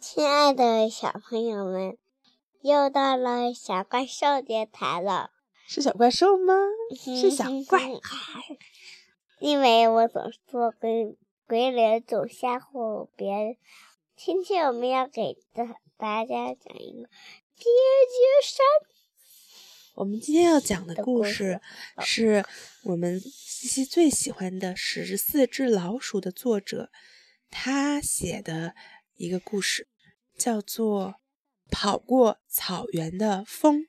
亲爱的小朋友们，又到了小怪兽电台了。是小怪兽吗？是小怪孩。因为我总是做鬼鬼脸，总吓唬别人。今天我们要给大大家讲一个结结山。我们今天要讲的故事是我们西西最喜欢的《十四只老鼠》的作者他写的一个故事，叫做《跑过草原的风》。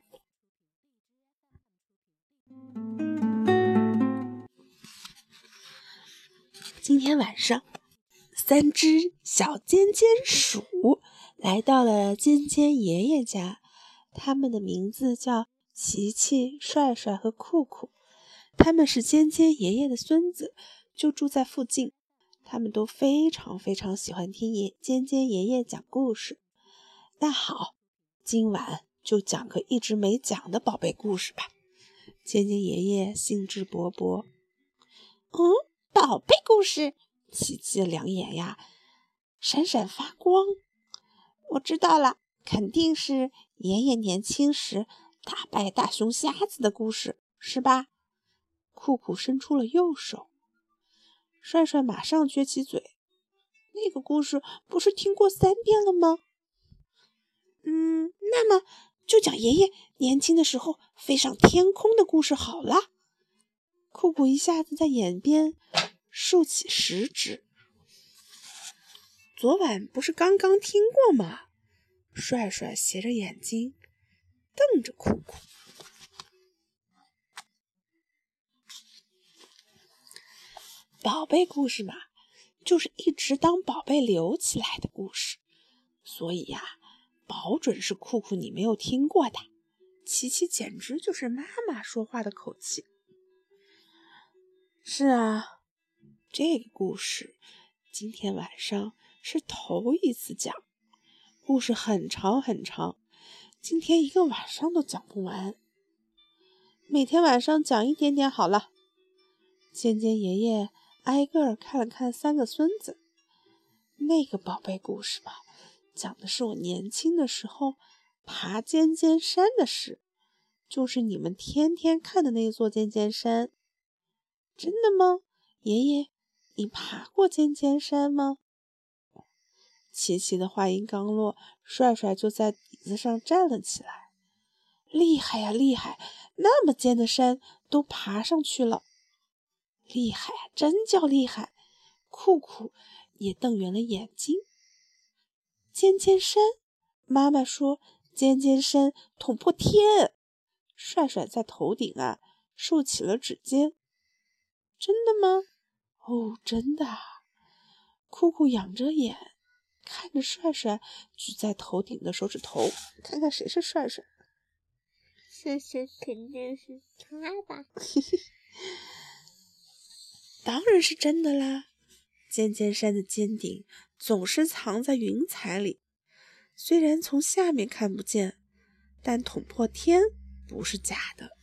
今天晚上。三只小尖尖鼠来到了尖尖爷爷家，他们的名字叫琪琪、帅帅和酷酷。他们是尖尖爷爷的孙子，就住在附近。他们都非常非常喜欢听爷尖尖爷爷讲故事。那好，今晚就讲个一直没讲的宝贝故事吧。尖尖爷爷兴致勃勃。嗯，宝贝故事。琪琪的两眼呀，闪闪发光。我知道了，肯定是爷爷年轻时打败大熊瞎子的故事，是吧？酷酷伸出了右手，帅帅马上撅起嘴。那个故事不是听过三遍了吗？嗯，那么就讲爷爷年轻的时候飞上天空的故事好了。酷酷一下子在眼边。竖起食指。昨晚不是刚刚听过吗？帅帅斜着眼睛瞪着酷酷。宝贝故事嘛，就是一直当宝贝留起来的故事，所以呀，保准是酷酷你没有听过的。琪琪简直就是妈妈说话的口气。是啊。这个故事今天晚上是头一次讲，故事很长很长，今天一个晚上都讲不完。每天晚上讲一点点好了。尖尖爷爷挨个看了看三个孙子，那个宝贝故事吧，讲的是我年轻的时候爬尖尖山的事，就是你们天天看的那座尖尖山。真的吗，爷爷？你爬过尖尖山吗？琪琪的话音刚落，帅帅就在椅子上站了起来。厉害呀，厉害！那么尖的山都爬上去了，厉害啊，真叫厉害！酷酷也瞪圆了眼睛。尖尖山，妈妈说尖尖山捅破天。帅帅在头顶啊竖起了指尖。真的吗？哦，真的！酷酷仰着眼看着帅帅举在头顶的手指头，看看谁是帅帅。帅帅肯定是他吧？当然是真的啦！尖尖山的尖顶总是藏在云彩里，虽然从下面看不见，但捅破天不是假的。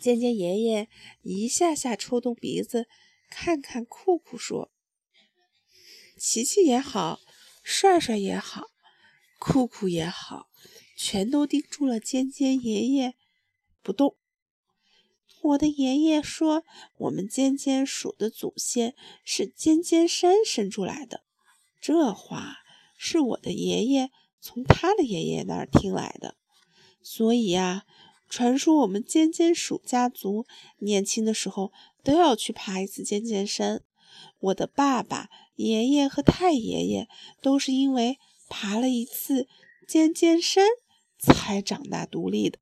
尖尖爷爷一下下抽动鼻子，看看酷酷，说：“琪琪也好，帅帅也好，酷酷也好，全都盯住了尖尖爷爷，不动。”我的爷爷说：“我们尖尖鼠的祖先是尖尖山生出来的。”这话是我的爷爷从他的爷爷那儿听来的，所以呀。传说我们尖尖鼠家族年轻的时候都要去爬一次尖尖山。我的爸爸、爷爷和太爷爷都是因为爬了一次尖尖山才长大独立的。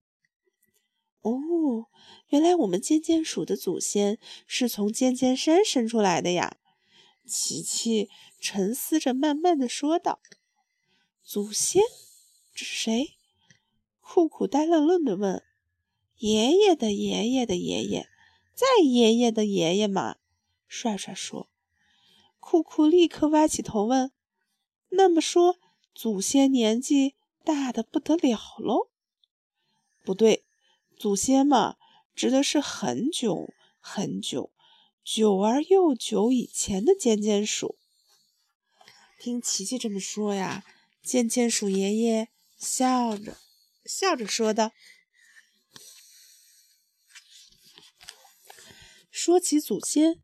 哦，原来我们尖尖鼠的祖先是从尖尖山生出来的呀！琪琪沉思着，慢慢的说道：“祖先？这是谁？”酷酷呆愣愣的问。爷爷的爷爷的爷爷，再爷爷的爷爷嘛？帅帅说。酷酷立刻歪起头问：“那么说，祖先年纪大的不得了喽？”不对，祖先嘛指的是很久很久、久而又久以前的尖尖鼠。听琪琪这么说呀，尖尖鼠爷爷笑着笑着说道：“说起祖先，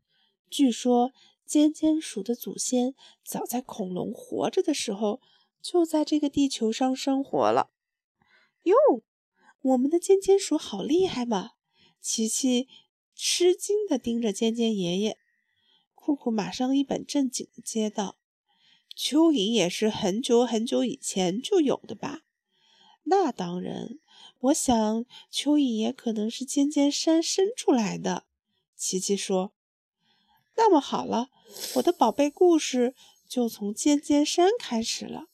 据说尖尖鼠的祖先早在恐龙活着的时候就在这个地球上生活了。”哟，我们的尖尖鼠好厉害嘛！琪琪吃惊地盯着尖尖爷爷。酷酷马上一本正经地接道：“蚯蚓也是很久很久以前就有的吧？”“那当然，我想蚯蚓也可能是尖尖山生出来的。”琪琪说。“那么好了，我的宝贝故事就从尖尖山开始了。”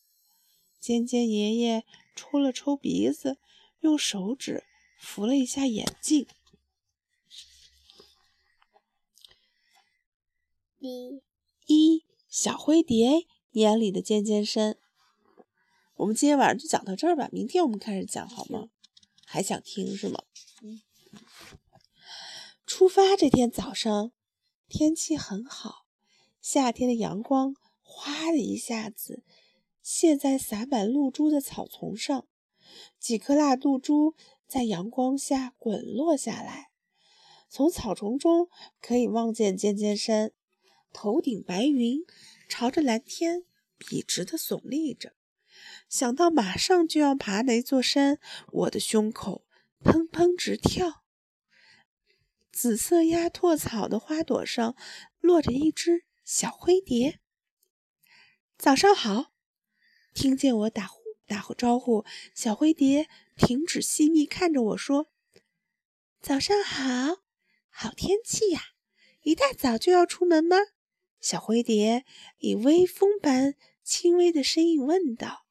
尖尖爷爷抽了抽鼻子，用手指扶了一下眼镜。一，一小灰蝶眼里的尖尖山。我们今天晚上就讲到这儿吧，明天我们开始讲好吗？还想听是吗？嗯。出发这天早上，天气很好，夏天的阳光哗的一下子。现在洒满露珠的草丛上，几颗大露珠在阳光下滚落下来。从草丛中可以望见尖尖山，头顶白云朝着蓝天笔直地耸立着。想到马上就要爬那座山，我的胸口砰砰直跳。紫色鸭拓草的花朵上落着一只小灰蝶。早上好。听见我打呼打呼招呼，小灰蝶停止细腻看着我说：“早上好，好天气呀！一大早就要出门吗？”小灰蝶以微风般轻微的声音问道：“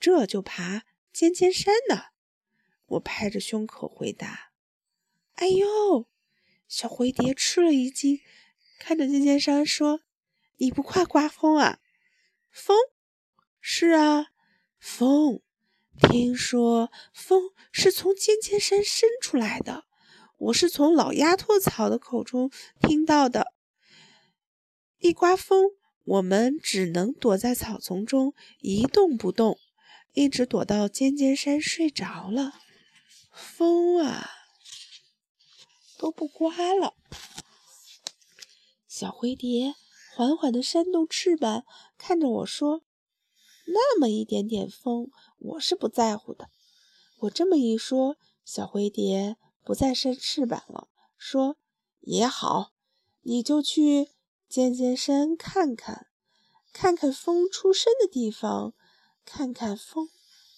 这就爬尖尖山呢。”我拍着胸口回答：“哎呦！”小灰蝶吃了一惊，看着尖尖山说：“你不怕刮风啊？风？”是啊，风。听说风是从尖尖山生出来的，我是从老鸭驼草的口中听到的。一刮风，我们只能躲在草丛中一动不动，一直躲到尖尖山睡着了。风啊，都不刮了。小灰蝶缓缓地扇动翅膀，看着我说。那么一点点风，我是不在乎的。我这么一说，小灰蝶不再扇翅膀了，说：“也好，你就去尖尖山看看，看看风出生的地方，看看风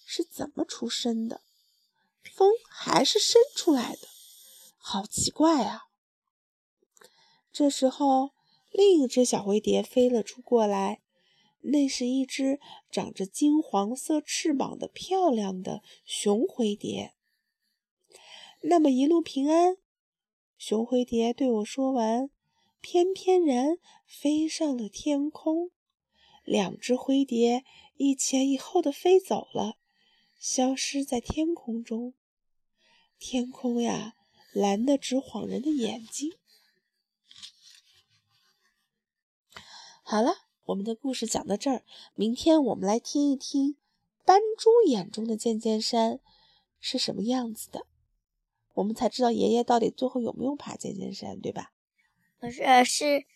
是怎么出生的。风还是生出来的，好奇怪啊！”这时候，另一只小灰蝶飞了出过来。那是一只长着金黄色翅膀的漂亮的雄灰蝶。那么一路平安，雄灰蝶对我说完，翩翩然飞上了天空。两只灰蝶一前一后的飞走了，消失在天空中。天空呀，蓝的直晃人的眼睛。好了。我们的故事讲到这儿，明天我们来听一听斑猪眼中的尖尖山是什么样子的，我们才知道爷爷到底最后有没有爬尖尖山，对吧？不是，是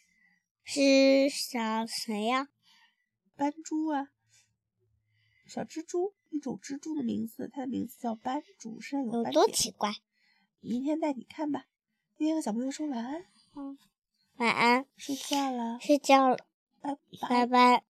是小谁呀？斑猪啊，小蜘蛛，一种蜘蛛的名字，它的名字叫斑猪，身上有斑点。有多奇怪？明天带你看吧。今天和小朋友说晚安。嗯，晚安。睡觉了。睡觉了。拜拜拜。